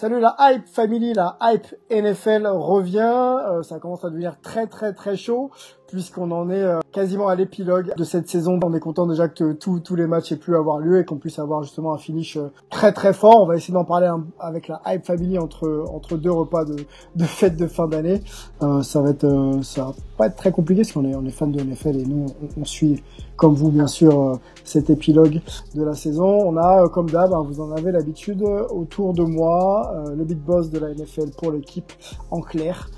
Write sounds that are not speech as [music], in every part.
Salut la hype family, la hype NFL revient. Euh, ça commence à devenir très très très chaud puisqu'on en est euh, quasiment à l'épilogue de cette saison. On est content déjà que tous les matchs aient pu avoir lieu et qu'on puisse avoir justement un finish euh, très très fort. On va essayer d'en parler avec la hype family entre entre deux repas de, de fête de fin d'année. ça va être ça pas être très compliqué parce qu'on est on est fan de NFL et nous on, on suit comme vous bien sûr cet épilogue de la saison. On a comme d'hab, hein, vous en avez l'habitude autour de moi le big boss de la NFL pour l'équipe en clair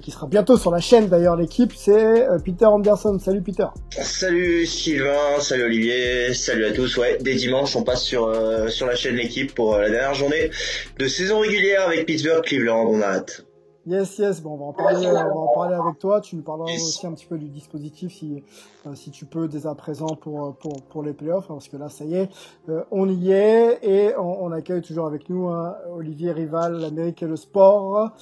qui sera bientôt sur la chaîne d'ailleurs l'équipe c'est Peter Anderson. Salut Peter. Salut Sylvain, salut Olivier, salut à tous. Ouais, dès dimanche, on passe sur euh, sur la chaîne l'équipe pour euh, la dernière journée de saison régulière avec Pittsburgh Cleveland. On a hâte. Yes, yes. Bon, on va en parler, on va en parler avec toi. Tu nous parleras aussi un petit peu du dispositif si, euh, si tu peux dès à présent pour, pour, pour les playoffs, hein, parce que là, ça y est, euh, on y est et on, on accueille toujours avec nous hein, Olivier Rival, l'Amérique et le sport,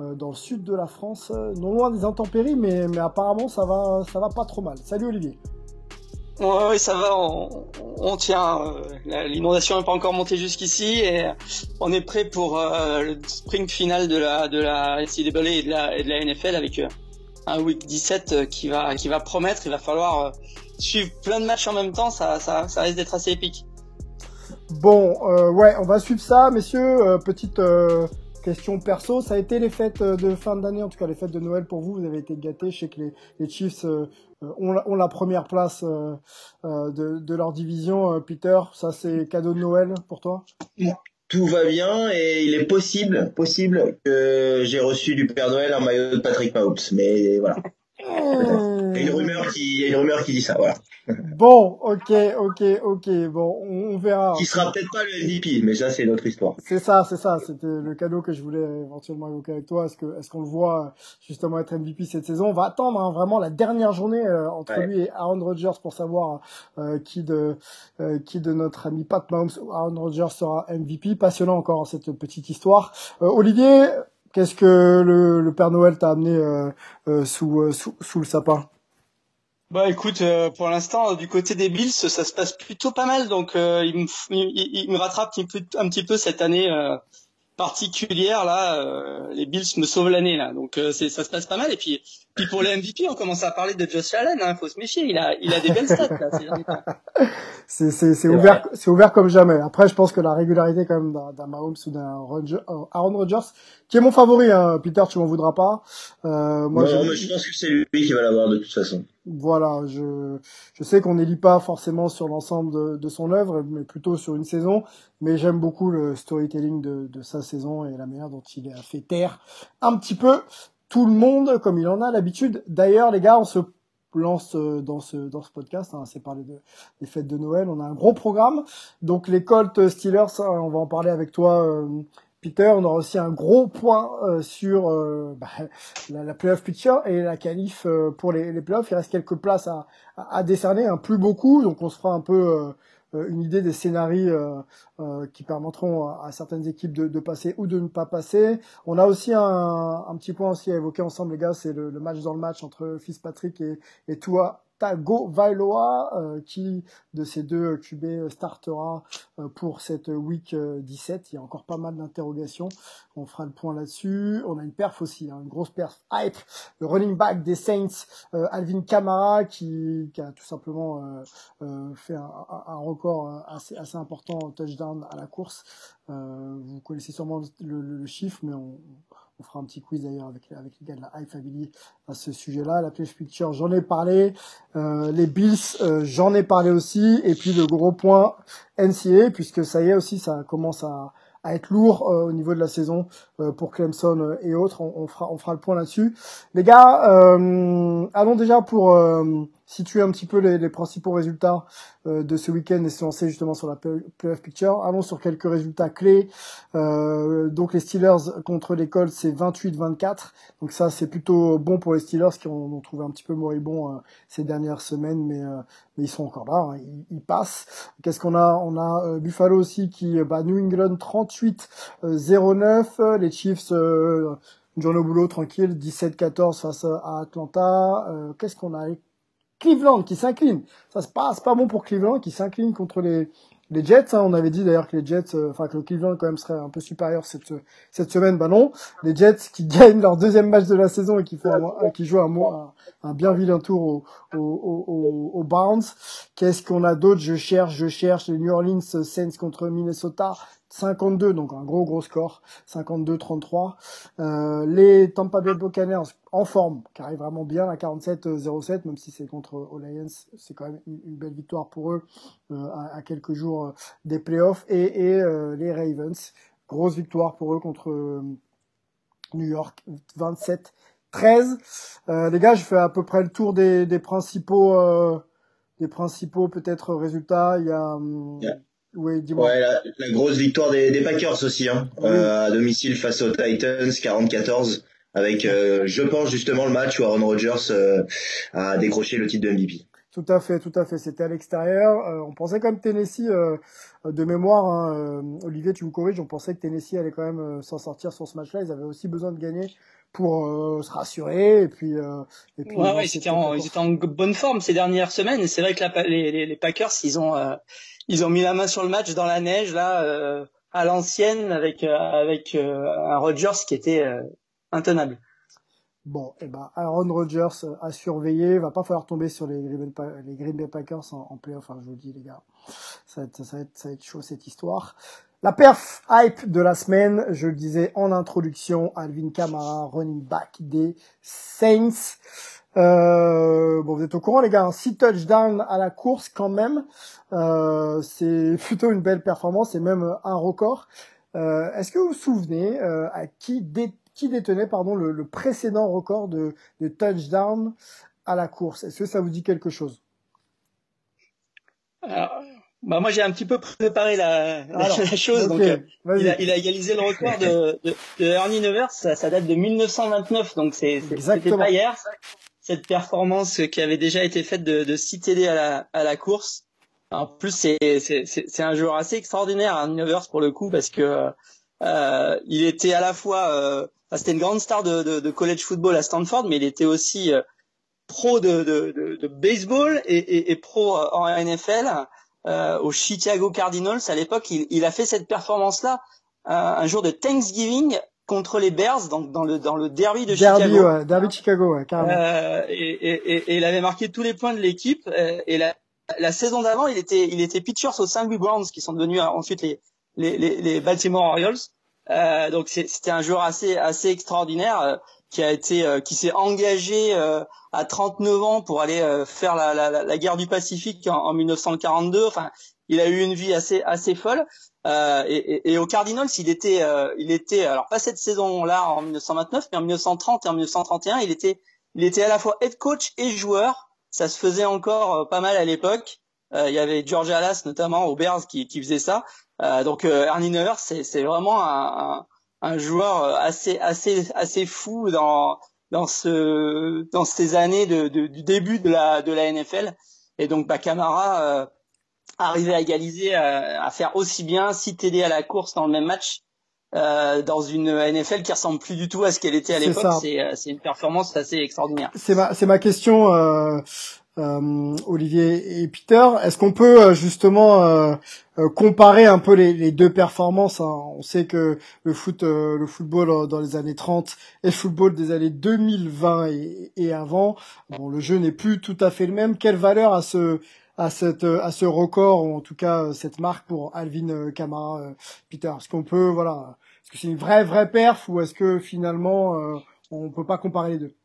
euh, dans le sud de la France, non loin des intempéries, mais, mais apparemment ça va, ça va pas trop mal. Salut Olivier. Oui, ça va, on, on tient. Euh, l'inondation n'est pas encore montée jusqu'ici et on est prêt pour euh, le sprint final de la de la et de la, et de la NFL avec euh, un week 17 qui va qui va promettre. Il va falloir suivre plein de matchs en même temps. Ça ça, ça risque d'être assez épique. Bon, ouais, on va suivre ça, messieurs. petite question perso, ça a été les fêtes de fin d'année, en tout cas les fêtes de Noël pour vous. Vous avez été gâtés. Je sais que les, les Chiefs euh, ont, la, ont, la, première place euh, euh, de, de, leur division. Peter, ça c'est cadeau de Noël pour toi? Tout va bien et il est possible, possible que j'ai reçu du Père Noël un maillot de Patrick Mahomes. Mais voilà. [laughs] Il y a une rumeur qui, il y a une rumeur qui dit ça, voilà. Bon, ok, ok, ok. Bon, on, verra. Qui sera peut-être pas le MVP, mais ça c'est notre histoire. C'est ça, c'est ça. C'était le cadeau que je voulais éventuellement évoquer avec toi. Est-ce que, est-ce qu'on le voit justement être MVP cette saison? On va attendre hein, vraiment la dernière journée euh, entre lui et Aaron Rodgers pour savoir euh, qui de euh, qui de notre ami Pat Mahomes ou Aaron Rodgers sera MVP. Passionnant encore cette petite histoire. Olivier, Qu'est-ce que le, le, Père Noël t'a amené euh, euh, sous, euh, sous, sous, le sapin? Bah écoute, euh, pour l'instant, du côté des Bills, ça se passe plutôt pas mal. Donc euh, il, me, il, me rattrape un petit peu, cette année particulière là. les Bills me sauvent l'année là. Donc ça se passe pas mal. Et puis, puis pour les MVP, on commence à parler de Josh Allen. Hein, faut se méfier. Il a, il a des belles stats là. C'est, [laughs] c'est, c'est ouvert, c'est ouvert comme jamais. Après, je pense que la régularité quand même d'un, d'un Mahomes ou d'un Aaron Rodgers qui est mon favori, hein. Peter, tu m'en voudras pas. Euh, moi, non, mais je pense que c'est lui qui va l'avoir de toute façon. Voilà, je, je sais qu'on n'élit pas forcément sur l'ensemble de, de, son œuvre, mais plutôt sur une saison. Mais j'aime beaucoup le storytelling de, de, sa saison et la manière dont il a fait taire un petit peu tout le monde, comme il en a l'habitude. D'ailleurs, les gars, on se lance euh, dans ce dans ce podcast. Hein, c'est parler de, des fêtes de Noël. On a un gros programme. Donc les Colts Steelers, hein, on va en parler avec toi. Euh, Peter, on aura aussi un gros point euh, sur euh, bah, [laughs] la, la, playoff picture et la qualif euh, pour les, les playoffs. Il reste quelques places à, à, à décerner, hein, plus beaucoup, donc on se fera un peu une idée des scénarios qui permettront à, certaines équipes de, passer ou de ne pas passer. On a aussi un, petit point aussi à évoquer ensemble, les gars, c'est le, le, match dans le match entre Fitzpatrick et, et Tua Tago Vailoa, euh, qui de ces deux QB euh, startera euh, pour cette week 17. Il y a encore pas mal d'interrogations. On fera le point là-dessus. On a une perf aussi, hein, une grosse perf hype. Le running back des Saints, Alvin Kamara, qui, qui, a tout simplement fait un, un, record assez, assez important touchdown à la course. vous connaissez sûrement le, le chiffre, mais on, On fera un petit quiz d'ailleurs avec, les gars de la High Family à ce sujet-là. La Playoff Picture, j'en ai parlé. Euh, les Bills, euh, j'en ai parlé aussi. Et puis le gros point NCA, puisque ça y est aussi, ça commence à, à être lourd euh, au niveau de la saison pour Clemson et autres. On, on, fera, on fera le point là-dessus. Les gars, allons déjà pour situer un petit peu les, les principaux résultats de ce week-end et se lancer justement sur la playoff picture. Allons sur quelques résultats clés. donc les Steelers contre les Colts, c'est 28-24. Donc ça, c'est plutôt bon pour les Steelers qui ont, ont trouvé un petit peu moribond ces dernières semaines, mais, mais ils sont encore là, hein. ils, ils, passent. Qu'est-ce qu'on a? On a Buffalo aussi qui bat New England 30 38-09. Les Chiefs, euh, une journée au boulot tranquille, 17-14 face à Atlanta. Euh, qu'est-ce qu'on a? Cleveland qui s'incline. Ça se passe pas bon pour Cleveland qui s'incline contre les les Jets. Hein. on avait dit d'ailleurs que les Jets, euh, enfin que le Cleveland quand même serait un peu supérieur cette cette semaine. Bah non, les Jets qui [laughs] gagnent leur deuxième match de la saison et qui font jouent un, bien vilain tour au au. Qu'est-ce qu'on a d'autre? Je cherche, je cherche les New Orleans Saints contre Minnesota. 52, donc un gros gros score, 52-33. Euh, les Tampa Bay Buccaneers en forme, qui arrivent vraiment bien à 47-07, même si c'est contre aux Lions, c'est quand même une, belle victoire pour eux euh, à, quelques jours euh, des playoffs. Et, et euh, les Ravens, grosse victoire pour eux contre euh, New York, 27 13. les gars, je fais à peu près le tour des, des principaux, des principaux peut-être résultats. Il y a, hum, oui, dis-moi. Ouais, la, grosse victoire des, des Packers aussi, hein, euh, à domicile face aux Titans, 44 avec, euh, je pense justement le match où Aaron Rodgers euh, a décroché le titre de MVP. Tout à fait, tout à fait. C'était à l'extérieur. on pensait quand même Tennessee de mémoire. Hein, Olivier, tu me corriges. On pensait que Tennessee allait quand même s'en sortir sur ce match-là. Ils avaient aussi besoin de gagner pour se rassurer. Et puis, et puis ouais, ouais, ils, étaient en, ils étaient en bonne forme ces dernières semaines. Et c'est vrai que la, les, les, les, Packers, ils ont ils ont mis la main sur le match dans la neige là euh, à l'ancienne avec euh, avec euh, un Rodgers qui était intenable. Bon, eh ben Aaron Rodgers à surveiller, va pas falloir tomber sur les, les Green Bay Packers en, playoff, hein, je vous le dis les gars. Ça va, être, ça, va être, ça va être chaud cette histoire. La perf hype de la semaine, je le disais en introduction, Alvin Kamara, running back des Saints. Euh, bon, vous êtes au courant, les gars, 6 touchdowns à la course quand même. Euh, c'est [laughs] plutôt une belle performance et même un record. Euh, Est-ce que vous vous souvenez euh, à qui, qui détenait pardon, le, le précédent record de, de touchdown à la course? Est-ce que ça vous dit quelque chose? Alors, bah moi j'ai un petit peu préparé la, la, chose. donc, euh, il, a, il, a, égalisé le record de, de, de Ernie Nevers. Ça, ça, date de 1929, donc c'est c'était pas hier cette performance qui avait déjà été faite de, de 6 TD à la, à la course. En plus, c'est, un joueur assez extraordinaire, un hein, pour le coup, parce que euh, il était à la fois, euh, c'était une grande star de, de, de, college football à Stanford, mais il était aussi euh, pro de, de, baseball et, et, pro euh, en NFL euh, au Chicago Cardinals. À l'époque, il, il a fait cette performance-là un jour de Thanksgiving contre les Bears, donc dans le dans le derby de Chicago. Ouais, derby de Chicago, ouais, carrément. Euh, et, et, et, il avait marqué tous les points de l'équipe. Euh, et la, la saison d'avant, il était il était pitchers aux St. Louis Browns, qui sont devenus euh, ensuite les les, les, les Baltimore Orioles. Euh, donc c'était un joueur assez assez extraordinaire euh, qui a été qui s'est engagé à 39 ans pour aller faire la, la, la, guerre du Pacifique en, en 1942. Enfin, il a eu une vie assez assez folle. Euh, et, et, au Cardinals, il était, euh, il était, alors pas cette saison-là en 1929, mais en 1930 et en 1931, il était, il était à la fois head coach et joueur. Ça se faisait encore euh, pas mal à l'époque. il y avait George Alas notamment aux Bears qui, qui faisait ça. donc Ernie Neuer, c'est, vraiment un, un, joueur assez, assez, assez fou dans dans ce dans ces années de, de, du début de la de la NFL. Et donc bah, Camara arriver à égaliser, à, à, faire aussi bien, si TD à la course dans le même match, euh, dans une NFL qui ressemble plus du tout à ce qu'elle était à l'époque. Euh, c'est une performance assez extraordinaire. C'est ma, c'est ma question, euh, euh, Olivier et Peter. Est-ce qu'on peut euh, justement euh, comparer un peu les, les deux performances hein? On sait que le foot, le football dans les années 30 et le football des années 2020 et, et avant, bon, le jeu n'est plus tout à fait le même. Quelle valeur a ce à cette à ce record ou en tout cas cette marque pour Alvin Kamara Peter. Est-ce qu'on peut voilà Est-ce que c'est une vraie vraie perf ou est-ce que finalement euh, on peut pas comparer les deux?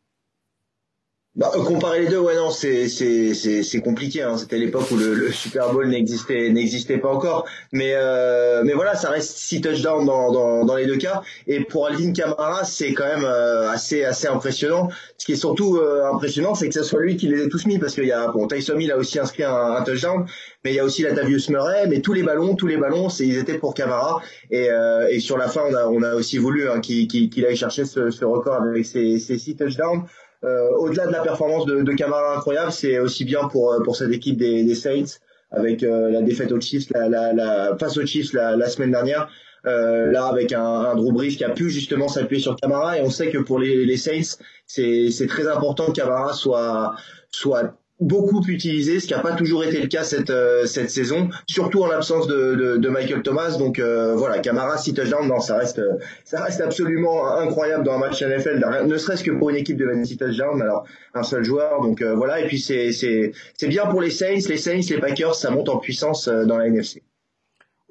Bah, euh, comparer les deux, ouais non, c'est c'est c'est c'est compliqué. Hein. C'était l'époque où le, le, Super Bowl n'existait n'existait pas encore. Mais euh, mais voilà, ça reste six touchdowns dans, dans dans les deux cas. Et pour Alvin Kamara, c'est quand même euh, assez assez impressionnant. Ce qui est surtout euh, impressionnant, c'est que ce soit lui qui les ait tous mis parce qu'il y a bon Tyson Hill a aussi inscrit un, un, touchdown, mais il y a aussi la Tavius Murray. Mais tous les ballons, tous les ballons, c'est ils étaient pour Kamara. Et et sur la fin, on a on a aussi voulu hein, qu'il qu'il aille chercher ce, ce record avec ses ses six touchdowns. Euh, au-delà de la performance de, de Camara incroyable, c'est aussi bien pour euh, pour cette équipe des, des Saints avec euh, la défaite aux Chiefs, la, la, la face aux Chiefs la, la semaine dernière. Euh, là avec un, un, Drew Brees qui a pu justement s'appuyer sur Camara et on sait que pour les, les Saints c'est c'est très important que Camara soit soit beaucoup utilisé, ce qui n'a pas toujours été le cas cette euh, cette saison, surtout en l'absence de, de, Michael Thomas. Donc euh, voilà, Camara, si touchdown, non, ça reste ça reste absolument incroyable dans un match NFL, ne serait-ce que pour une équipe de 26 touchdowns. Alors un seul joueur, donc euh, voilà. Et puis c'est bien pour les Saints, les Saints, les Packers, ça monte en puissance dans la NFC.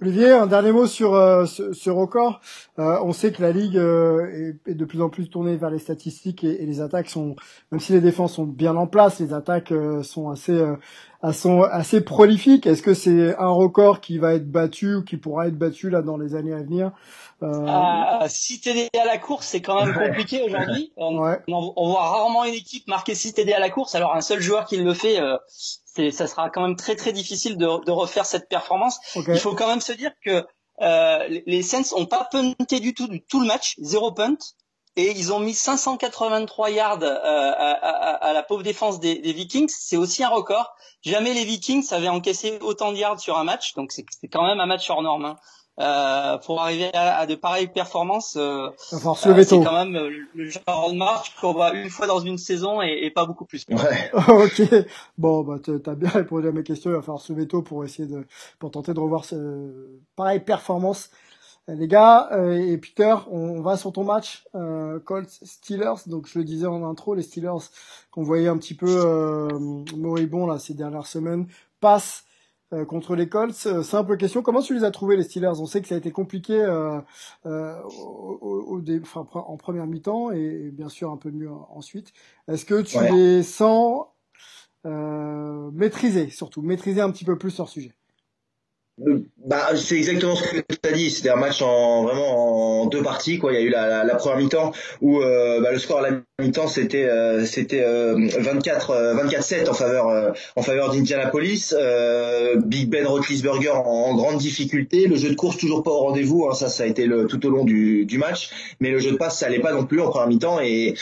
Olivier, un dernier mot sur euh, ce, record. Euh, on sait que la ligue euh, est, de plus en plus tournée vers les statistiques et, et, les attaques sont, même si les défenses sont bien en place, les attaques sont assez, sont assez prolifiques. Est-ce que c'est un record qui va être battu ou qui pourra être battu là dans les années à venir? Si TD à la course, c'est quand même compliqué aujourd'hui. On, on, voit rarement une équipe marquer 6 TD à la course. Alors un seul joueur qui le fait, ça sera quand même très très difficile de, de refaire cette performance. Il faut quand même se dire que euh, les Saints ont pas punté du tout du tout le match, zéro punt, et ils ont mis 583 yards euh, à, à, à, la pauvre défense des, des Vikings. C'est aussi un record. Jamais les Vikings avaient encaissé autant de yards sur un match, donc c'est quand même un match hors norme. Hein. Euh, pour arriver à, à, de pareilles performances, euh, euh c'est quand même euh, le, genre de marche qu'on voit une fois dans une saison et, et pas beaucoup plus. Ouais. [laughs] ok. Bon, bah t'as bien répondu à mes questions. Il va falloir se lever tôt pour essayer de pour tenter de revoir ce pareille performance. Les gars et Peter, on, va sur ton match Colts Steelers. Donc je le disais en intro, les Steelers qu'on voyait un petit peu euh, moribond là ces dernières semaines passent euh, contre les Colts. Euh, simple question, comment tu les as trouvés les Steelers? On sait que ça a été compliqué euh, euh au, au, enfin, en première mi-temps et, bien sûr un peu mieux ensuite. Est-ce que tu les sens euh, maîtrisés, surtout? Maîtriser un petit peu plus leur sujet bah, c'est exactement ce que tu as dit. C'était un match en vraiment en deux parties. Quoi. Il y a eu la, la, la première mi-temps où euh, bah, le score à la mi-temps c'était euh, c'était euh, 24 24-7 euh, en faveur euh, en faveur d'Indianapolis. Big Ben Roethlisberger en, en, grande difficulté. Le jeu de course toujours pas au rendez-vous. Hein. Ça ça a été le, tout au long du, du match. Mais le jeu de passe ça allait pas non plus en première mi-temps et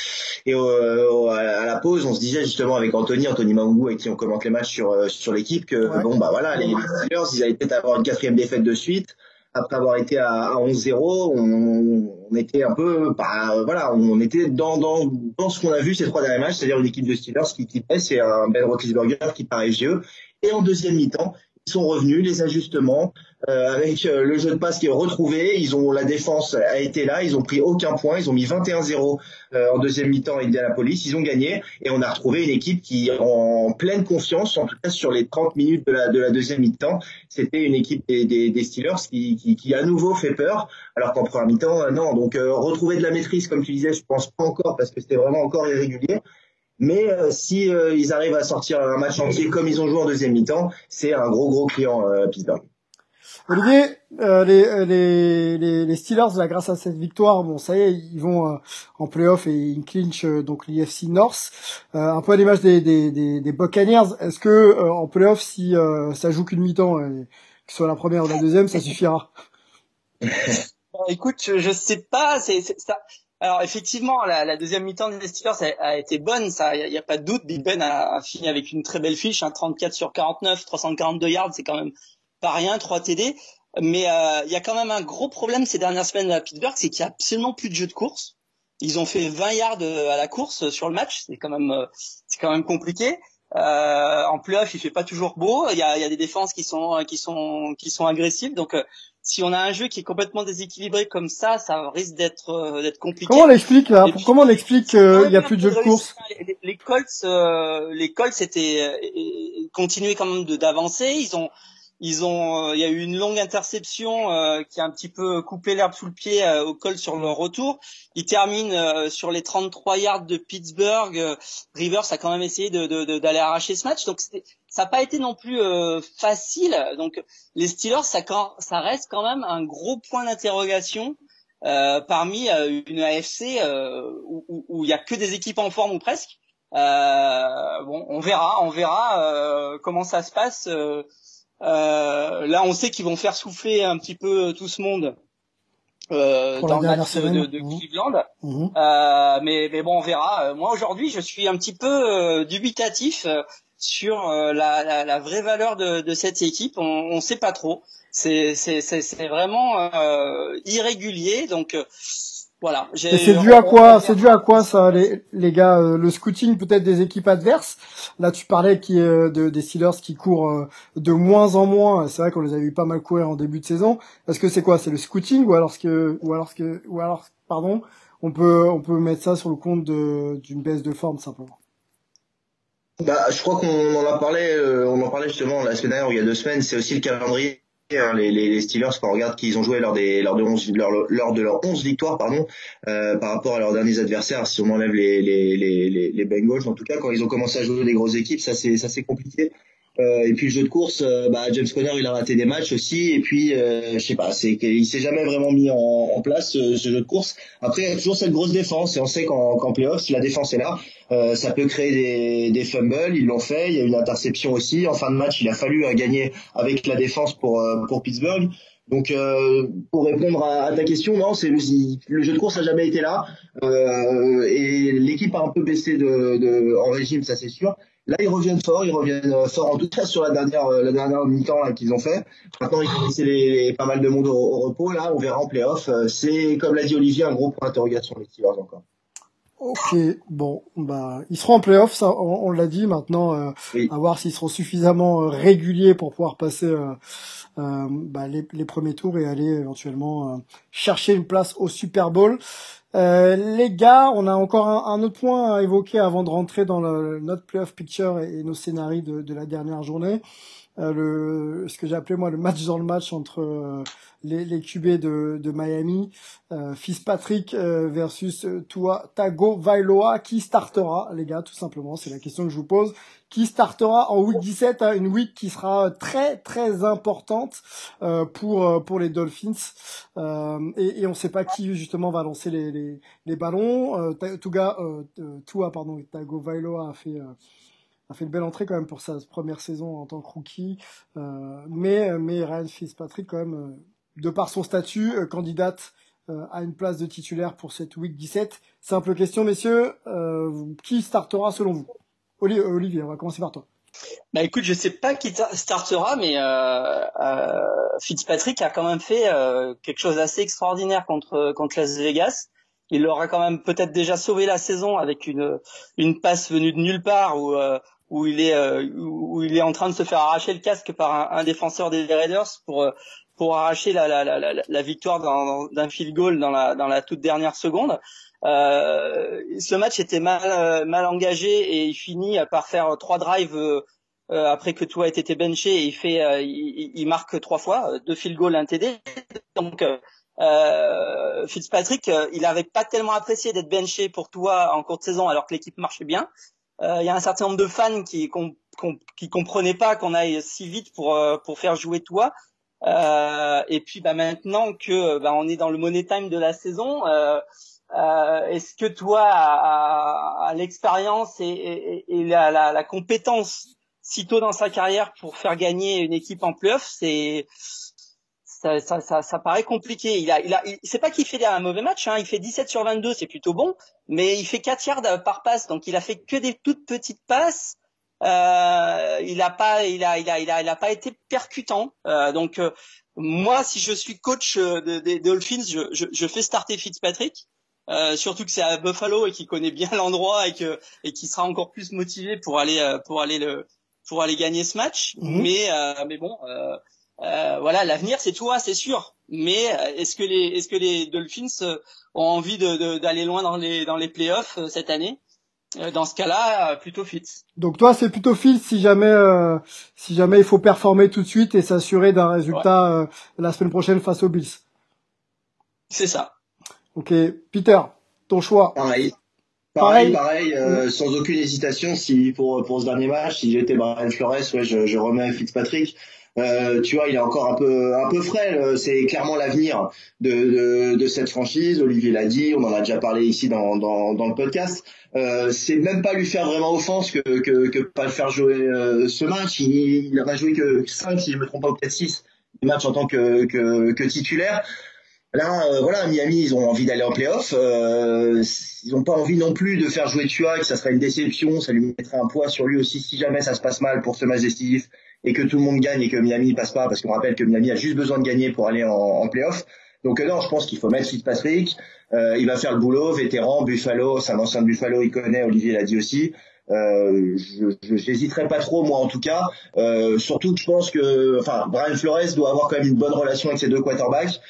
et à la pause on se disait justement avec Anthony Anthony Mangou avec qui on commente les matchs sur sur l'équipe que bon bah voilà les, Steelers ils allaient peut-être une quatrième défaite de suite. Après avoir été à, 11-0, on, était un peu, bah, voilà, on était dans, dans, dans ce qu'on a vu ces trois derniers matchs, c'est-à-dire une équipe de Steelers qui, qui pèse, c'est un Ben Roethlisberger qui paraît GE. Et en deuxième mi-temps, sont revenus, les ajustements, euh, avec euh, le jeu de passe qui est retrouvé. Ils ont la défense a été là, ils ont pris aucun point, ils ont mis 21-0 euh, en deuxième mi-temps à Indianapolis, ils ont gagné et on a retrouvé une équipe qui en pleine confiance, en tout cas sur les 30 minutes de la, de la deuxième mi-temps, c'était une équipe des, des, des Steelers qui, qui, qui, à nouveau fait peur, alors qu'en première mi-temps non. Donc retrouver de la maîtrise, comme tu disais, je pense pas encore parce que c'était vraiment encore irrégulier. Mais euh, si euh, ils arrivent à sortir un match entier comme ils ont joué en deuxième mi-temps, c'est un gros gros client euh, Pittsburgh. Olivier, euh, les, les, les, Steelers, là, grâce à cette victoire, bon, ça y est, ils vont en playoff et ils clinchent donc l'IFC North. un peu à l'image des, des, des, des Buccaneers. Est-ce que en playoff, si ça joue qu'une mi-temps, que ce soit la première ou la deuxième, ça suffira? [laughs] Écoute, je, je sais pas. C'est ça. Alors effectivement, la, la deuxième mi-temps des Steelers a, a, été bonne, ça, il y, a pas de doute. Big Ben a, a fini avec une très belle fiche, hein, 34 sur 49, 342 yards, c'est quand même pas rien, 3 TD. Mais euh, il y a quand même un gros problème ces dernières semaines à Pittsburgh, c'est qu'il y a absolument plus de jeu de course. Ils ont fait 20 yards euh, à la course sur le match, c'est quand même euh, c'est quand même compliqué. Euh, en playoff, il fait pas toujours beau. Il y a, y a des défenses qui sont qui sont qui sont agressives. Donc si on a un jeu qui est complètement déséquilibré comme ça, ça risque d'être euh, d'être compliqué. Comment on l'explique là Comment on explique qu'il y a plus de jeu de course les, les, Colts, euh, les Colts étaient euh, continuaient quand même d'avancer. Ils ont ils ont, il y a eu une longue interception qui a un petit peu coupé l'herbe sous le pied au col sur leur retour. Ils terminent sur les 33 yards de Pittsburgh. Rivers a quand même essayé de, d'aller arracher ce match. Donc ça n'a pas été non plus facile. Donc les Steelers, ça, ça reste quand même un gros point d'interrogation euh, parmi euh, une AFC euh, où il y a que des équipes en forme ou presque. bon, on verra, on verra comment ça se passe. Là, on sait qu'ils vont faire souffler un petit peu tout ce monde. Euh, dans le match de, de, mmh. Cleveland. Mmh. Euh, mais, mais bon, on verra. Moi aujourd'hui, je suis un petit peu dubitatif sur la, la, la, vraie valeur de, de cette équipe. On ne sait pas trop c'est c'est vraiment euh, irrégulier donc euh, voilà. Et c'est dû à quoi C'est dû à quoi ça, les, les gars euh, Le scouting peut-être des équipes adverses? Là, tu parlais qui euh, de, des Steelers qui courent de moins en moins. C'est vrai qu'on les a vu pas mal courir en début de saison. Est-ce que c'est quoi? C'est le scouting ou alors que ou alors que ou alors pardon, on peut on peut mettre ça sur le compte d'une baisse de forme simplement? Bah, je crois qu'on en a parlé, on en parlait justement la semaine dernière ou il y a deux semaines. C'est aussi le calendrier Hein, les, les, Steelers quand on regarde qu'ils ont joué lors des lors de 11 lors, de leurs 11 victoires pardon euh, par rapport à leurs derniers adversaires si on enlève les les, les les Bengals en tout cas quand ils ont commencé à jouer des grosses équipes ça c'est ça c'est compliqué euh, et puis le jeu de course, euh, bah, James Conner il a raté des matchs aussi. Et puis euh, je sais pas, c'est qu'il s'est jamais vraiment mis en, place ce, jeu de course. Après il y a toujours cette grosse défense et on sait qu'en qu playoff, si la défense est là, euh, ça peut créer des, des fumbles. Ils l'ont fait. Il y a une interception aussi en fin de match. Il a fallu gagner avec la défense pour pour Pittsburgh. Donc pour répondre à, ta question, non, c'est le, jeu de course a jamais été là et l'équipe a un peu baissé de, en régime, ça c'est sûr. Là, ils reviennent fort, ils reviennent euh, fort en tout cas sur la dernière, euh, la dernière mi-temps qu'ils ont fait. Maintenant, ils ont laissé pas mal de monde au, repos. Là, on verra en playoff. Euh, c'est, comme l'a dit Olivier, un gros point d'interrogation les Steelers encore. Ok, bon, bah, ils seront en playoff, ça, on, l'a dit. Maintenant, à voir s'ils seront suffisamment réguliers pour pouvoir passer euh, bah, les, les, premiers tours et aller éventuellement chercher une place au Super Bowl. Euh, les gars, on a encore un, autre point à évoquer avant de rentrer dans le, notre playoff picture et, nos scénarios de, de, la dernière journée. Euh, le, ce que j'ai appelé moi le match dans le match entre euh, les, les QB de, de Miami, euh, Fitzpatrick versus Tua Tago Vailoa, qui startera, les gars, tout simplement, c'est la question que je vous pose qui startera en week 17, hein, une week qui sera très très importante euh, pour pour les Dolphins. Euh, et, et on ne sait pas qui justement va lancer les, les, les ballons. Euh, Tuga, Tua, pardon, Tago Vailoa a fait a fait une belle entrée quand même pour sa première saison en tant que rookie. mais mais Ryan Fitzpatrick quand même, de par son statut, candidate à une place de titulaire pour cette week 17. Simple question, messieurs, qui startera selon vous? Olivier, on va commencer par toi. Bah écoute, je sais pas qui startera, mais euh, euh, Fitzpatrick a quand même fait euh, quelque chose d'assez extraordinaire contre contre Las Vegas. Il aura quand même peut-être déjà sauvé la saison avec une une passe venue de nulle part où euh, où il est euh, où il est en train de se faire arracher le casque par un, défenseur des Raiders pour pour arracher la, la, la, la victoire d'un field goal dans la dans la toute dernière seconde. Euh, ce match était mal euh, mal engagé et il finit par faire trois drives euh, après que tout a été benché et il fait il, marque trois fois deux field goals un TD donc euh, Fitzpatrick il avait pas tellement apprécié d'être benché pour toi en courte saison alors que l'équipe marchait bien. Il y a un certain nombre de fans qui qui comprenaient pas qu'on aille si vite pour pour faire jouer toi. Et puis bah maintenant que bah, on est dans le money time de la saison euh, Est-ce que toi, à, l'expérience et, et, et la, la, la, compétence si tôt dans sa carrière pour faire gagner une équipe en playoff, c'est ça, ça, ça, ça, paraît compliqué. Il a, il a, c'est pas qu'il fait un mauvais match, hein. il fait 17 sur 22, c'est plutôt bon, mais il fait 4 yards par passe, donc il a fait que des toutes petites passes. Euh, il a pas, il a, il a, il a, il a pas été percutant. Euh, donc euh, moi, si je suis coach des Dolphins, je, je, je, fais starter Fitzpatrick. Euh, surtout que c'est à Buffalo et qu'il connaît bien [laughs] l'endroit et que et qui sera encore plus motivé pour aller euh, pour aller le pour aller gagner ce match. Mhm. Mais euh, mais bon, euh, voilà, l'avenir c'est toi, c'est sûr. Mais est-ce que les est-ce que les Dolphins ont envie de d'aller loin dans les dans les playoffs cette année? Dans ce cas-là, plutôt Fitz. Donc toi, c'est plutôt Fitz si jamais, si jamais il faut performer tout de suite et s'assurer d'un résultat la semaine prochaine face aux Bills. C'est ça. Ok, Peter, ton choix. Pareil. Pareil, pareil, euh, sans aucune hésitation. Si pour pour ce dernier match, si j'étais Brian Flores, ouais, je, je remets Fitzpatrick. Euh, tu vois, il est encore un peu un peu frais. Euh, c'est clairement l'avenir de, de, de cette franchise. Olivier l'a dit, on en a déjà parlé ici dans dans, dans le podcast. Euh, c'est même pas lui faire vraiment offense que que, que pas le faire jouer euh, ce match. Il, il a joué que 5, si je me trompe pas, peut-être 6 matchs en tant que que, que titulaire. Là, euh, voilà, Miami, ils ont envie d'aller en playoff. Euh, ils n'ont pas envie non plus de faire jouer Tua, que ça serait une déception. Ça lui mettrait un poids sur lui aussi si jamais ça se passe mal pour ce match décisif et que tout le monde gagne et que Miami ne passe pas, parce qu'on rappelle que Miami a juste besoin de gagner pour aller en, en playoff. Donc euh, non, je pense qu'il faut mettre Fitzpatrick. Euh, il va faire le boulot, vétéran, Buffalo, c'est un ancien de Buffalo, il connaît, Olivier l'a dit aussi. Euh, je n'hésiterai pas trop moi en tout cas. Euh, surtout que je pense que, enfin, Brian Flores doit avoir quand même une bonne relation avec ses deux quarterbacks.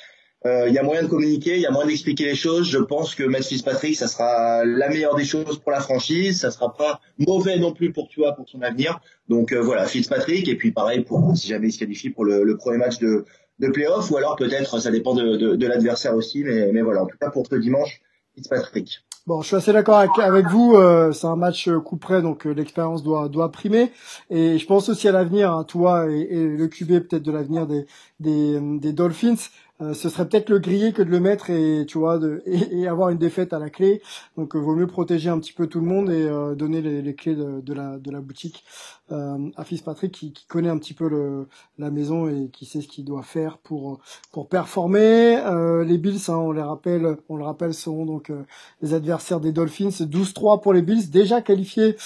Euh, il y a moyen de communiquer, il y a moyen d'expliquer les choses. Je pense que Matt Fitzpatrick, ça sera la meilleure des choses pour la franchise. Ça sera pas mauvais non plus pour toi pour son avenir. Donc euh, voilà, Fitzpatrick. Et puis pareil pour si jamais il se qualifie pour le, le premier match de, de playoff ou alors peut-être ça dépend de, de, de l'adversaire aussi. Mais, mais voilà, en tout cas pour ce dimanche, Fitzpatrick. Bon, je suis assez d'accord avec, vous. Euh, c'est un match coup près, donc l'expérience doit doit primer. Et je pense aussi à l'avenir, hein, toi et, et, le QB peut-être de l'avenir des, des, des Dolphins. Euh, ce serait peut-être le griller que de le mettre et tu vois de, et, avoir une défaite à la clé. Donc, euh, vaut mieux protéger un petit peu tout le monde et euh, donner les, clés de, la de la boutique à Fitzpatrick qui, qui connaît un petit peu le, la maison et qui sait ce qu'il doit faire pour pour performer. les Bills, hein, on les rappelle, on le rappelle, seront donc les adversaires des Dolphins. 12-3 pour les Bills, déjà qualifiés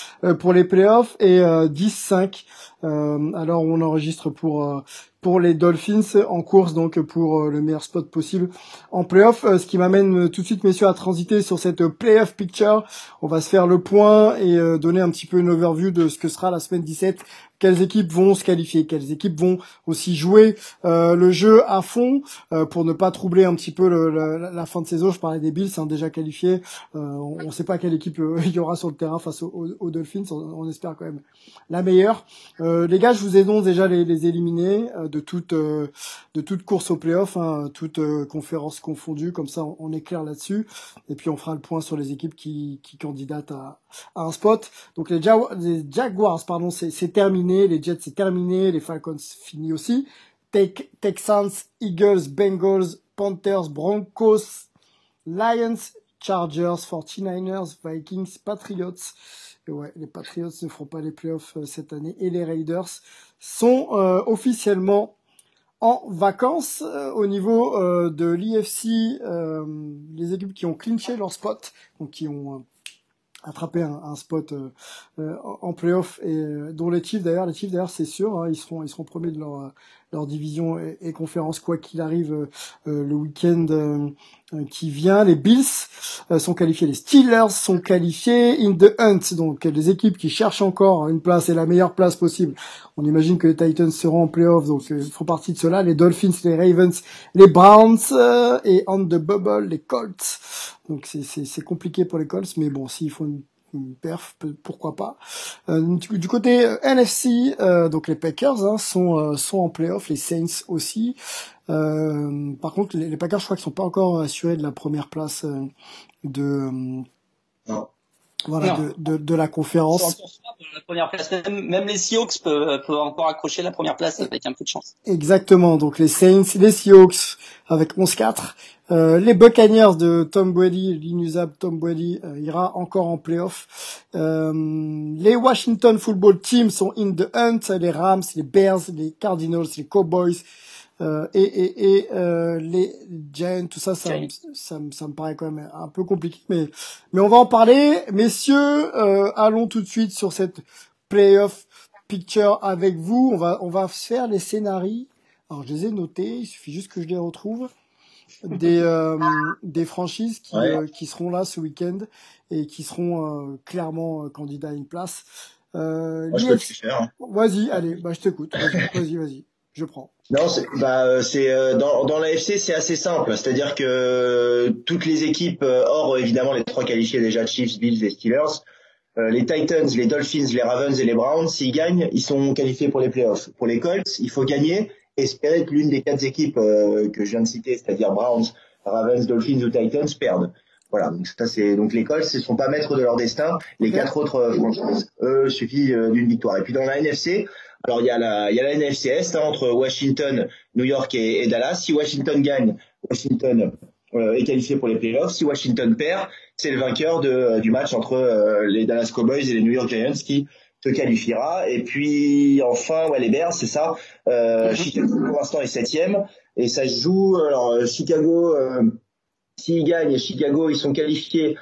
pour les playoffs et 10-5 alors on enregistre pour pour les Dolphins en course donc pour euh, le meilleur spot possible en playoff. Euh, ce qui m'amène euh, tout de suite messieurs à transiter sur cette playoff picture. On va se faire le point et donner un petit peu une overview de ce que sera la semaine 17 2017 quelles équipes vont se qualifier, quelles équipes vont aussi jouer euh, le jeu à fond euh, pour ne pas troubler un petit peu le, la fin de saison. Je parlais des Bills, hein, déjà qualifiés. Euh, on ne sait pas quelle équipe il y aura sur le terrain face aux, Dolphins. On, espère quand même la meilleure. les gars, je vous annonce déjà les, les éliminés de toute de toute course au playoff, hein, toute conférence confondue. Comme ça, on, est clair là-dessus. Et puis on fera le point sur les équipes qui, qui candidatent à, à un spot. Donc les, les Jaguars, pardon, c'est terminé les Jets c'est terminé, les Falcons fini aussi. Texans, Eagles, Bengals, Panthers, Broncos, Lions, Chargers, 49ers, Vikings, Patriots. Et ouais, les Patriots ne feront pas les playoffs euh, cette année et les Raiders sont euh, officiellement en vacances euh, au niveau de l'IFC. les équipes qui ont clinché leur spot, donc qui ont attraper un, un spot euh, euh, en playoff. Et euh, dont les Chiefs d'ailleurs les Chiefs d'ailleurs c'est sûr hein, ils seront ils seront premiers de leur leur division et, conférence quoi qu'il arrive le week-end qui vient. Les Bills sont qualifiés. Les Steelers sont qualifiés. In the hunt donc les équipes qui cherchent encore une place et la meilleure place possible. On imagine que les Titans seront en playoff donc ils font partie de cela. Les Dolphins les Ravens les Browns et on the bubble les Colts. Donc c'est compliqué pour les Colts, mais bon, s'il faut une, perf, pourquoi pas. Euh, du, côté euh, NFC, euh, donc les Packers hein, sont sont en playoff, les Saints aussi. par contre, les, Packers, je crois qu'ils sont pas encore assurés de la première place de. Voilà, De, de, la conférence. La première place. Même, les Seahawks peuvent, peuvent, encore accrocher la première place avec un peu de chance. Exactement. Donc les Saints, les Seahawks avec 11-4 euh, les Buccaneers de Tom Brady, l'inusable Tom Brady, euh, ira encore en playoff. Euh, les Washington Football Team sont in the hunt. Les Rams, les Bears, les Cardinals, les Cowboys euh, et, et, et les Giants. Tout ça, ça, ça, ça, me paraît quand même un peu compliqué, mais mais on va en parler, messieurs. allons tout de suite sur cette playoff picture avec vous. On va on va faire les scénarios. Alors je les ai notés. Il suffit juste que je les retrouve des, [laughs] euh, des franchises qui, euh, qui seront là ce week-end et qui seront euh, clairement candidats à une place. Euh, Moi, je hein. Vas-y, allez, bah, je t'écoute. Vas-y, vas-y, je prends. Non, c'est bah, c'est dans, dans l'AFC, c'est assez simple. C'est-à-dire que toutes les équipes, hors évidemment les trois qualifiés déjà, Chiefs, Bills et Steelers, les Titans, les Dolphins, les Ravens et les Browns, s'ils gagnent, ils sont qualifiés pour les playoffs. Pour les Colts, il faut gagner espérer que l'une des quatre équipes que je viens de citer, c'est-à-dire Browns, Ravens, Dolphins ou Titans, perdent. Voilà, donc ça c'est donc l'école, ce sont pas maîtres de leur destin. Les quatre autres euh, franchises, eux, suffit euh, d'une victoire. Et puis dans la NFC, alors il y a la il y a la NFC Est hein, entre Washington, New York et, Dallas. Si Washington gagne, Washington euh, est qualifié pour les playoffs. Si Washington perd, c'est le vainqueur de, du match entre les Dallas Cowboys et les New York Giants qui se qualifiera. Et puis enfin, ouais, les Bears, c'est ça. Euh, mhm. Chicago pour l'instant est septième et ça se joue. Alors Chicago S'ils gagnent, Chicago, ils sont qualifiés.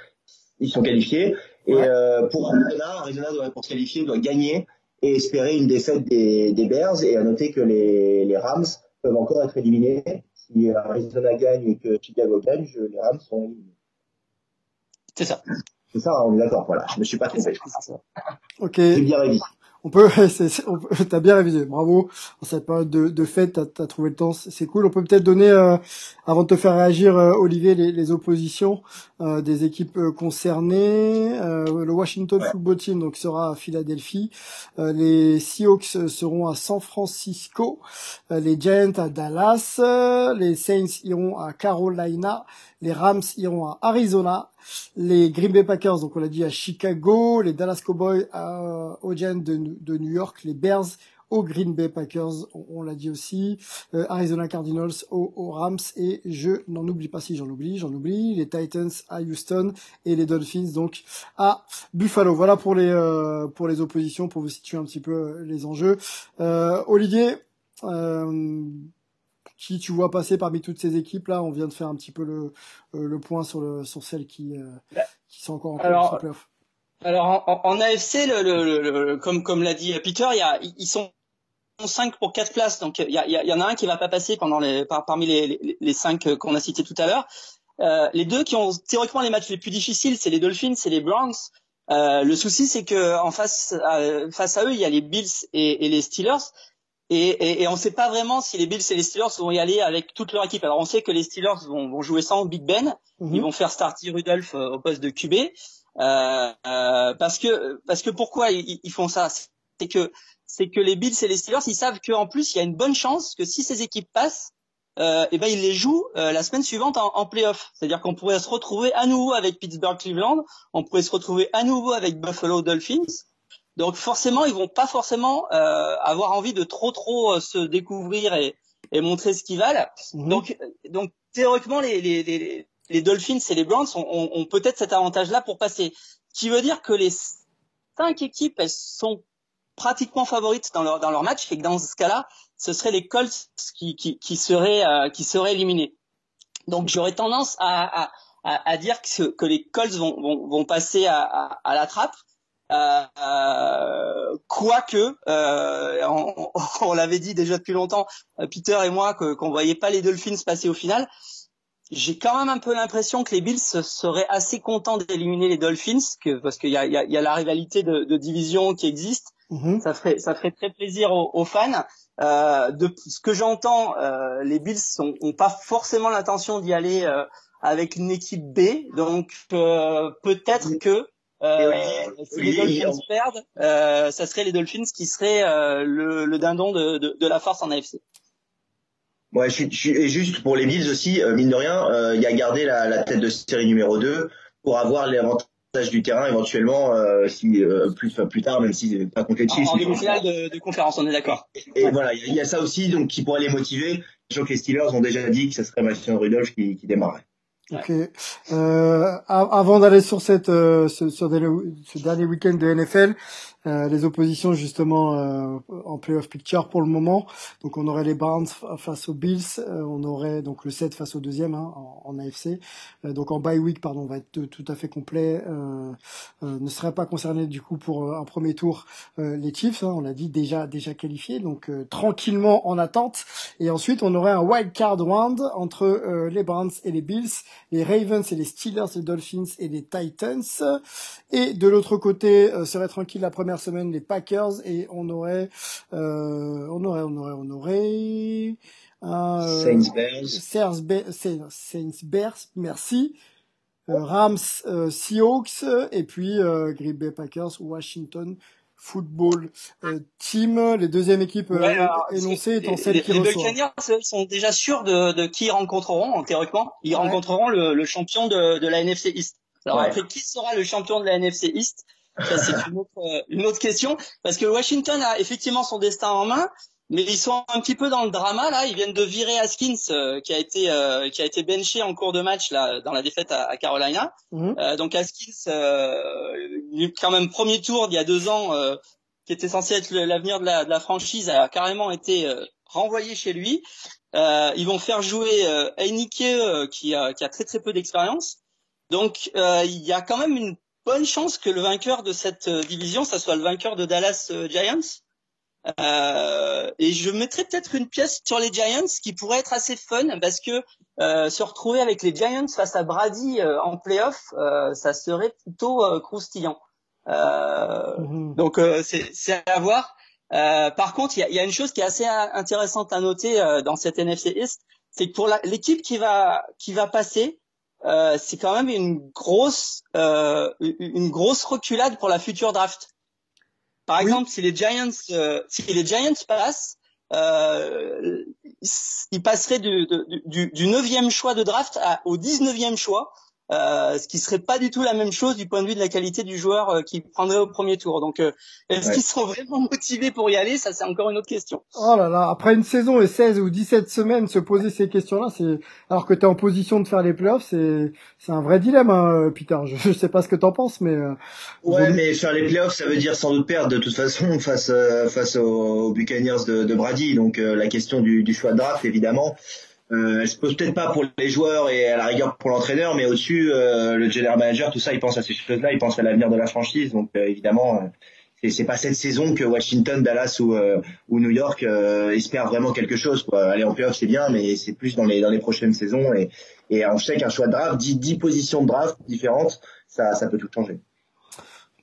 Ils sont qualifiés. Et euh, pour Arizona, Arizona doit, pour se qualifier, doit gagner et espérer une défaite des, des Bears. Et à noter que les, les Rams peuvent encore être éliminés. Si Arizona gagne et que Chicago gagne, les Rams sont éliminés. C'est ça. C'est ça, on est d'accord. Voilà, je me suis pas trompé. Ok. J'ai bien révisé. [laughs] On peut, t'as bien révisé, bravo. En cette période de, de fête, t'as as trouvé le temps, c'est cool. On peut peut-être donner, euh, avant de te faire réagir, euh, Olivier, les, les oppositions euh, des équipes concernées. le Washington Football Team donc sera à Philadelphie. les Seahawks seront à San Francisco. les Giants à Dallas. les Saints iront à Carolina. Les Rams iront à Arizona. Les Green Bay Packers, donc on l'a dit à Chicago. Les Dallas Cowboys à, aux de, New York. Les Bears aux Green Bay Packers, on, l'a dit aussi. Euh, Arizona Cardinals aux, Rams. Et je n'en oublie pas si j'en oublie, j'en oublie. Les Titans à Houston et les Dolphins donc à Buffalo. Voilà pour les euh, pour les oppositions, pour vous situer un petit peu euh, les enjeux. Olivier. Qui tu vois passer parmi toutes ces équipes là On vient de faire un petit peu le, euh, le point sur, le, sur celles qui, euh, qui sont encore en alors, playoff. Alors en, AFC, le, le, comme, comme l'a dit Peter, y a, ils sont 5 pour 4 places, donc il y, il y en a un qui va pas passer pendant les, par, parmi les, les, les 5 qu'on a cités tout à l'heure. Euh, les deux qui ont théoriquement les matchs les plus difficiles, c'est les Dolphins et les Browns. Euh, le souci, c'est que en face, face à eux, il y a les Bills et, et les Steelers. Et, et, et on ne sait pas vraiment si les Bills et les Steelers vont y aller avec toute leur équipe. Alors on sait que les Steelers vont, vont jouer sans Big Ben, mhm. ils vont faire starter Rudolph euh, au poste de QB, euh, euh, parce que parce que pourquoi ils, ils font ça? C'est que c'est que les Bills et les Steelers, ils savent qu'en plus il y a une bonne chance que si ces équipes passent, euh, et ben ils les jouent euh, la semaine suivante en, en playoff. C'est-à-dire qu'on pourrait se retrouver à nouveau avec Pittsburgh Cleveland, on pourrait se retrouver à nouveau avec Buffalo Dolphins. Donc forcément, ils vont pas forcément euh, avoir envie de trop trop euh, se découvrir et, et montrer ce qu'ils valent. Mhm. Donc donc théoriquement, les, les, les, les Dolphins et les Browns ont, ont, peut-être cet avantage-là pour passer. Ce qui veut dire que les cinq équipes, elles sont pratiquement favorites dans leur dans leur match et que dans ce cas-là, ce seraient les Colts qui qui, qui seraient euh, qui seraient éliminés. Donc j'aurais tendance à, à, à, dire que, que les Colts vont, vont, vont passer à, à, à la trappe euh, quoique, euh, on, [laughs] on l'avait dit déjà depuis longtemps, euh, Peter et moi, qu'on voyait pas les Dolphins passer au final. J'ai quand même un peu l'impression que les Bills seraient assez contents d'éliminer les Dolphins, que, parce qu'il y a, y, a, y a, la rivalité de, de division qui existe. Mm-hmm. Ça ferait, ça ferait très plaisir aux, aux fans. Euh, de ce que j'entends, euh, les Bills n'ont pas forcément l'intention d'y aller euh, avec une équipe B, donc peut-être que euh, si les Dolphins perdent, euh, ça serait les Dolphins qui seraient euh, le, le, dindon de, de, de, la force en AFC. Ouais, je, je, et juste pour les Bills aussi, euh, mine de rien, il y a gardé la, la, tête de série numéro 2 pour avoir les avantages du terrain éventuellement si plus plus tard même si pas contre les Chiefs. En, demi-finale de, de, conférence, on est d'accord. Et, voilà, il y, a ça aussi donc qui pourrait les motiver. Je que les Steelers ont déjà dit que ce serait Mason Rudolph qui, qui démarrait. Ok. Euh, avant d'aller sur cette euh, sur ce dernier week-end de NFL, euh, les oppositions justement euh, en playoff picture pour le moment. Donc on aurait les Browns face aux Bills, euh, on aurait donc le 7 face au deuxième hein, en, en, AFC. donc en bye week pardon, on va être tout à fait complet. ne serait pas concerné du coup pour un premier tour les Chiefs, hein, on l'a dit déjà déjà qualifiés, donc tranquillement en attente. Et ensuite on aurait un wild card round entre les Browns et les Bills, les Ravens et les Steelers, les Dolphins et les Titans. Et de l'autre côté serait tranquille la première semaine les Packers et on aurait, euh, on aurait, on aurait, on aurait un, euh, Saints Bears. Saints Bears, merci. Rams, Seahawks et puis Green Bay Packers, Washington Football Team. Les deuxièmes équipes énoncées étant celles qui. Les Buccaneers sont déjà sûrs de, de qui ils rencontreront, théoriquement. Ils rencontreront le, le, champion de, de la NFC East. Alors après, qui sera le champion de la NFC East? Ça, c'est une autre, une autre question. Parce que Washington a effectivement son destin en main, mais ils sont un petit peu dans le drama là. Ils viennent de virer Haskins, euh, qui a été euh, qui a été benché en cours de match là dans la défaite à, Carolina. Mhm. Euh, donc Haskins, quand même premier tour d'il y a deux ans, qui était censé être l'avenir de la, de la franchise, a carrément été renvoyé chez lui. ils vont faire jouer euh, qui a qui a très très peu d'expérience. Donc il y a quand même une bonne chance que le vainqueur de cette division, ça soit le vainqueur de Dallas Giants. Euh, et je mettrais peut-être une pièce sur les Giants qui pourrait être assez fun parce que euh, se retrouver avec les Giants face à Brady euh, en playoff, euh, ça serait plutôt croustillant. Mhm. Donc c'est à voir. par contre, il y a, y a, une chose qui est assez intéressante à noter dans cette NFC East, c'est que pour l'équipe qui va qui va passer, c'est quand même une grosse une grosse reculade pour la future draft. Par exemple, si les Giants, euh, si les Giants passent, euh, ils passeraient du, du, du 9e choix de draft à, au 19e choix. Euh, ce qui serait pas du tout la même chose du point de vue de la qualité du joueur euh, qui prendrait au premier tour. Donc, euh, est-ce qu'ils sont vraiment motivés pour y aller? Ça, c'est encore une autre question. Oh là là, après une saison et 16 ou 17 semaines, se poser ces questions-là, c'est alors que tu es en position de faire les playoffs, c'est c'est un vrai dilemme, hein, Peter. Je, je sais pas ce que t'en penses, mais ouais, mais faire les playoffs, ça veut dire sans doute perdre de toute façon face face aux, Buccaneers de, de Brady. Donc la question du, du choix de draft, évidemment. Euh, elle se pose peut-être pas pour les joueurs et à la rigueur pour l'entraîneur, mais au-dessus, euh, le general manager, tout ça, il pense à ces choses-là, il pense à l'avenir de la franchise. Donc euh, évidemment, euh, c'est pas cette saison que Washington, Dallas ou, euh, ou New York espèrent vraiment quelque chose. Quoi. Aller en playoff, c'est bien, mais c'est plus dans les dans les prochaines saisons. Et, et on sait qu'un choix de draft, 10, 10 positions de draft différentes, ça, ça peut tout changer.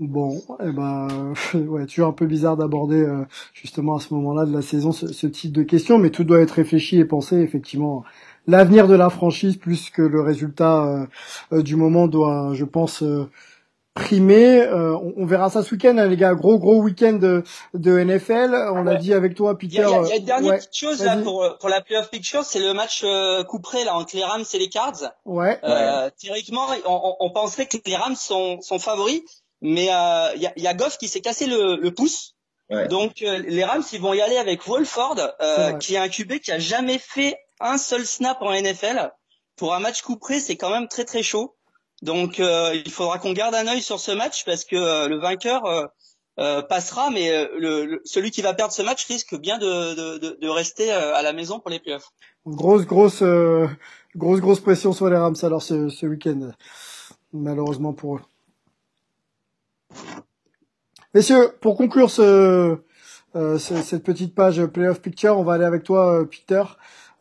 Bon, eh ben, [laughs] ouais, toujours un peu bizarre d'aborder euh, justement à ce moment-là de la saison ce, ce, type de questions, mais tout doit être réfléchi et pensé. Effectivement, l'avenir de la franchise plus que le résultat euh, euh, du moment doit, je pense, primer. On, on, verra ça ce week-end, hein, les gars. Gros gros week-end de, de NFL. On l'a dit avec toi, Peter. Il y a, une dernière petite chose là pour pour la playoff picture, c'est le match euh, couperé là entre les Rams et les Cards. Ouais. Théoriquement, on, on, penserait que les Rams sont sont favoris mais il euh, y, a, y, a, Goff qui s'est cassé le, le pouce. Ouais. Donc euh, les Rams ils vont y aller avec Wolford, euh, qui est un QB qui a jamais fait un seul snap en NFL. Pour un match couperé, c'est quand même très très chaud. Donc il faudra qu'on garde un œil sur ce match parce que le vainqueur passera, mais le, celui qui va perdre ce match risque bien de, de, de rester à la maison pour les playoffs. Grosse grosse grosse grosse pression sur les Rams alors ce, ce week-end, malheureusement pour eux. Messieurs, pour conclure ce, euh, cette petite page Playoff Picture, on va aller avec toi, euh, Peter,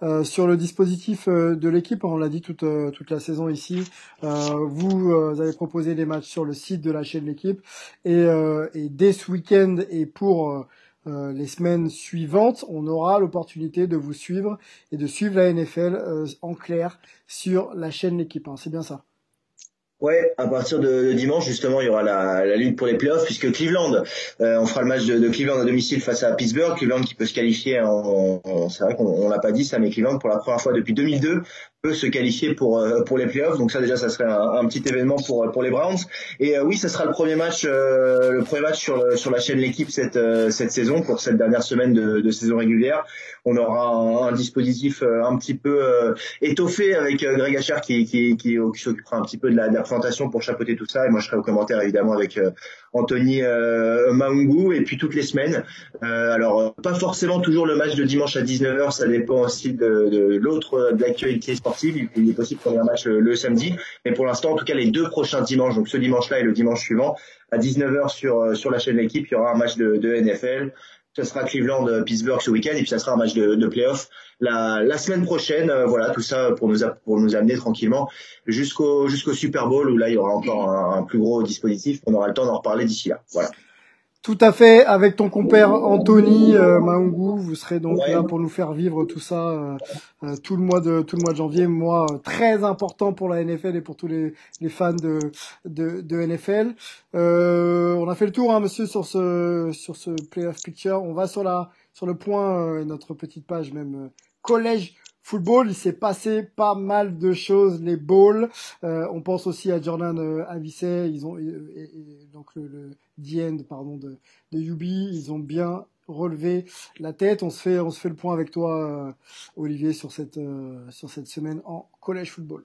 euh, sur le dispositif de l'équipe. On l'a dit toute, toute la saison ici. vous avez proposé les matchs sur le site de la chaîne L'équipe. Et, et dès ce week-end et pour les semaines suivantes, on aura l'opportunité de vous suivre et de suivre la NFL en clair sur la chaîne L'équipe. C'est bien ça? Ouais, à partir de, dimanche justement, il y aura la, lutte pour les playoffs puisque Cleveland, euh, on fera le match de, Cleveland à domicile face à Pittsburgh. Cleveland qui peut se qualifier en, c'est vrai qu'on l'a pas dit ça, mais Cleveland pour la première fois depuis 2002 peut se qualifier pour euh, pour les playoffs. Donc ça déjà, ça serait un, petit événement pour pour les Browns. Et euh, oui, ça sera le premier match, euh, le premier match sur sur la chaîne l'équipe cette cette saison pour cette dernière semaine de, saison régulière. On aura un, dispositif un petit peu étoffé avec Greg Asher qui qui qui, qui s'occupera un petit peu de la, présentation pour chapeauter tout ça. Et moi, je serai au commentaire évidemment avec Anthony euh, Maungu et puis toutes les semaines. Euh, alors pas forcément toujours le match de dimanche à 19h, ça dépend aussi de, de l'autre de l'actualité sportive. Il est possible qu'on ait un match le, samedi, mais pour l'instant en tout cas les deux prochains dimanches, donc ce dimanche-là et le dimanche suivant, à 19h sur euh, sur la chaîne de l'équipe, il y aura un match de, NFL ça sera Cleveland euh, Pittsburgh ce week-end et puis ça sera un match de, de playoff la, semaine prochaine. Euh, voilà tout ça pour nous pour nous amener tranquillement jusqu'au jusqu'au Super Bowl où là il y aura encore un, plus gros dispositif. On aura le temps d'en reparler d'ici là. Voilà Tout à fait, avec ton compère Anthony euh, Maungu, vous serez donc là pour nous faire vivre tout ça euh, euh, tout le mois de tout le mois de janvier, mois euh, très important pour la NFL et pour tous les, les fans de de, de NFL. on a fait le tour, hein, monsieur, sur ce sur ce playoff picture. On va sur la sur le point notre petite page même collège football, il s'est passé pas mal de choses, les balls. Euh, on pense aussi à Jordan euh, ils ont donc le, le end pardon de, de UB, ils ont bien relevé la tête. On se fait on se fait le point avec toi, euh, Olivier, sur cette euh, sur cette semaine en collège football.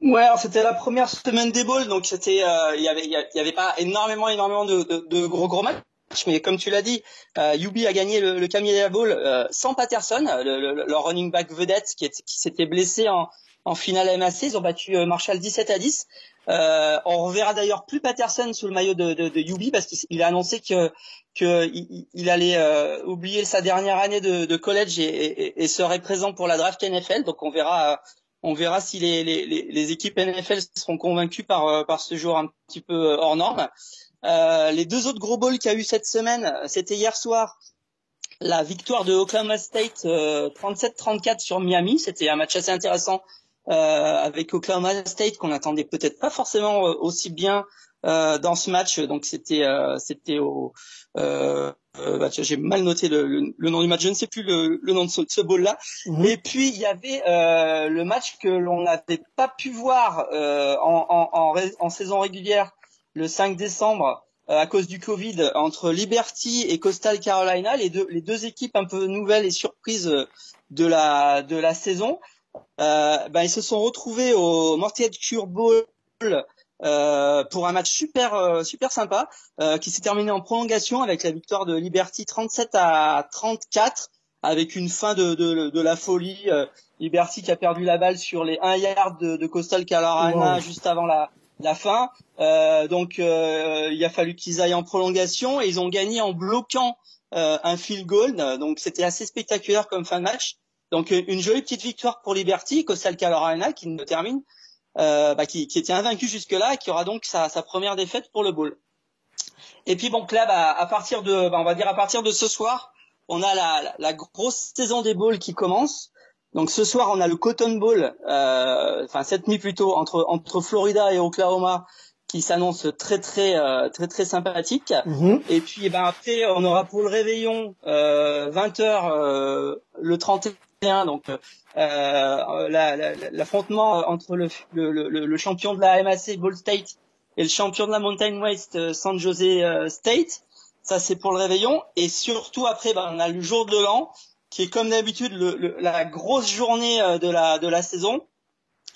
Ouais, c'était la première semaine des balls, donc c'était euh, il y avait il y avait pas énormément énormément de, de, de gros gros matchs mais comme tu l'as dit, euh, a gagné le, le Camilla Bowl euh, sans Patterson, le, le, running back vedette qui, qui s'était blessé en, en finale MAC. Ils ont battu euh, Marshall 17 à 10. Euh, on reverra d'ailleurs plus Patterson sous le maillot de, de, de Yubi parce qu'il a annoncé que, que il, allait euh, oublier sa dernière année de, de college et, et, et, serait présent pour la draft NFL. Donc on verra. On verra si les, les, les équipes NFL seront convaincues par, par ce joueur un petit peu hors norme. Euh, les deux autres gros balls qu'il y a eu cette semaine, c'était hier soir la victoire de Oklahoma State 37-34 euh, sur Miami. C'était un match assez intéressant euh, avec Oklahoma State qu'on attendait peut-être pas forcément aussi bien dans ce match. Donc c'était c'était au bah, j'ai mal noté le, le, nom du match, je ne sais plus le, le nom de ce, ce bowl là. Mhm. Et puis il y avait le match que l'on n'avait pas pu voir en, en, en, en, saison régulière le 5 décembre euh, à cause du Covid entre Liberty et Coastal Carolina, les deux, les deux équipes un peu nouvelles et surprises euh, de la, de la saison. Euh, ben, ils se sont retrouvés au Cure Bowl euh, pour un match super euh, super sympa euh, qui s'est terminé en prolongation avec la victoire de Liberty 37 à 34 avec une fin de, de, de la folie. Liberty qui a perdu la balle sur les 1 yard de, de Coastal Carolina juste avant la, la fin. Euh, donc euh, il a fallu qu'ils aillent en prolongation et ils ont gagné en bloquant euh, un field goal. Donc c'était assez spectaculaire comme fin de match. Donc une jolie petite victoire pour Liberty, Coastal Carolina qui ne termine, bah, qui, qui, était invaincu jusque-là, et qui aura donc sa, première défaite pour le bowl. Et puis bon, là, à partir de, bah, on va dire à partir de ce soir, on a la, la, la grosse saison des bowls qui commence. Donc ce soir, on a le Cotton Bowl, euh, enfin cette nuit plutôt entre entre Florida et Oklahoma, qui s'annonce très très euh, très très sympathique. Mhm. Et puis eh ben après, on aura pour le réveillon euh, 20 h euh, le 31, donc l'affrontement entre le, le, le, le, champion de la MAC Ball State et le champion de la Mountain West San Jose State. Ça c'est pour le réveillon. Et surtout après, ben, on a le jour de l'an qui est comme d'habitude le, la grosse journée euh, de la de la saison.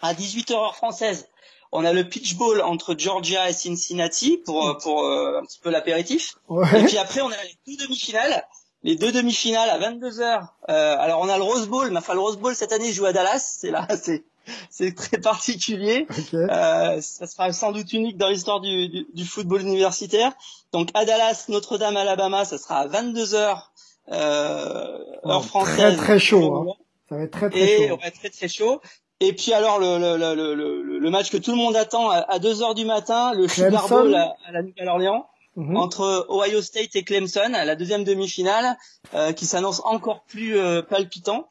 À 18h heure française, on a le pitch ball entre Georgia et Cincinnati pour euh, pour euh, un petit peu l'apéritif. Et puis après, on a les deux demi-finales. Les deux demi-finales à 22h. Euh, alors on a le Rose Bowl, mais enfin le Rose Bowl cette année joue à Dallas. C'est là, [laughs] c'est c'est très particulier. Euh, ça sera sans doute unique dans l'histoire du, du, du, football universitaire. Donc à Dallas, Notre-Dame, Alabama, ça sera à 22h euh, heure française. Très très chaud. Hein. Ça va être très très et chaud. Être très très chaud. Et puis alors le, le, le, le, le match que tout le monde attend à 2 heures du matin, le Sugar Bowl à, la Nouvelle-Orléans. Mhm. entre Ohio State et Clemson, la deuxième demi-finale, euh, qui s'annonce encore plus euh, palpitant,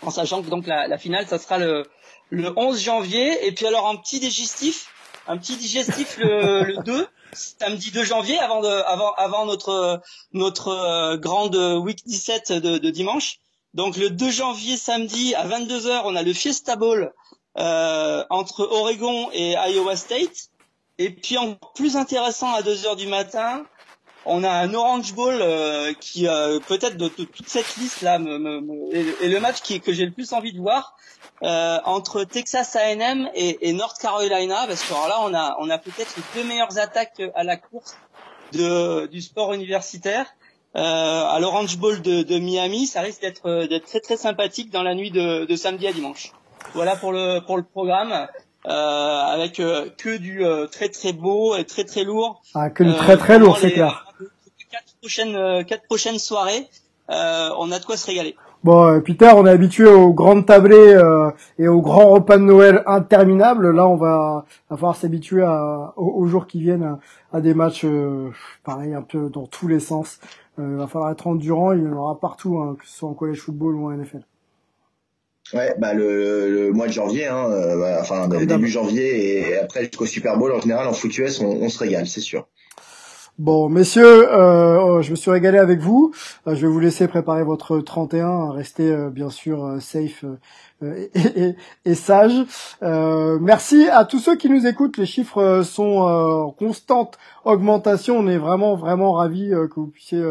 en sachant que donc la, la, finale, ça sera le, le 11 janvier. Et puis alors un petit digestif, un petit digestif le, le 2, samedi 2 janvier avant de, avant, avant notre, notre euh, grande week 17 de, de, dimanche. Donc le 2 janvier samedi à 22h, on a le Fiesta Bowl euh, entre Oregon et Iowa State. Et puis en plus intéressant à 2h du matin, on a un Orange Bowl euh, qui euh, peut-être de, toute cette liste là me, me, est, le match qui, que j'ai le plus envie de voir euh, entre Texas A&M et, et, North Carolina parce que alors là on a on a peut-être les deux meilleures attaques à la course de, du sport universitaire. Euh, à l'Orange Bowl de, de, Miami, ça risque d'être d'être très très sympathique dans la nuit de, de samedi à dimanche. Voilà pour le pour le programme. Euh, avec euh, que du euh, très très beau et très très lourd. Ah, que du très très lourd, c'est clair. Quatre prochaines quatre prochaines soirées, on a de quoi se régaler. Bon, euh, Peter, on est habitué aux grandes tablées euh, et aux grands repas de Noël interminables. Là, on va, va falloir s'habituer aux, jours qui viennent à, des matchs, euh, pareil, un peu dans tous les sens. il va falloir être endurant. Il y en aura partout, hein, que ce soit en college football ou en NFL. Ouais, bah le, mois de janvier, hein, bah, enfin début janvier et après jusqu'au Super Bowl en général en foot US, on se régale, c'est sûr. Bon, messieurs, euh, oh, je me suis régalé avec vous. Euh, je vais vous laisser préparer votre 31. Restez euh, bien sûr safe euh, et, et, sage. Euh, merci à tous ceux qui nous écoutent. Les chiffres euh, sont en constante augmentation. On est vraiment vraiment ravis que vous puissiez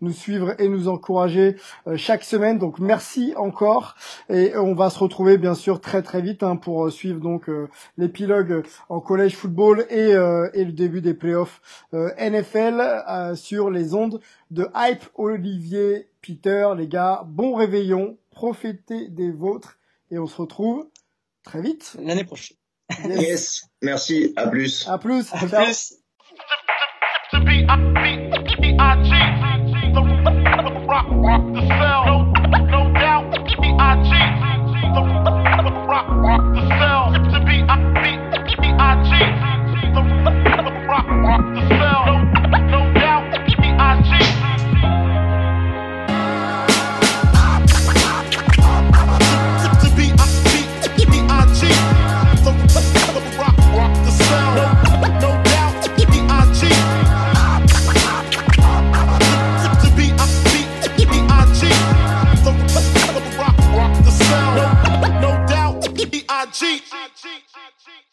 nous suivre et nous encourager chaque semaine. Donc merci encore et on va se retrouver bien sûr très très vite hein, pour suivre donc l'épilogue en collège football et, et le début des playoffs NFL sur les ondes de hype Olivier Peter les gars bon réveillon profitez des vôtres et on se retrouve très vite. L'année prochaine. Yes. Merci. À plus. À plus. À plus. cheat. I cheat. I cheat.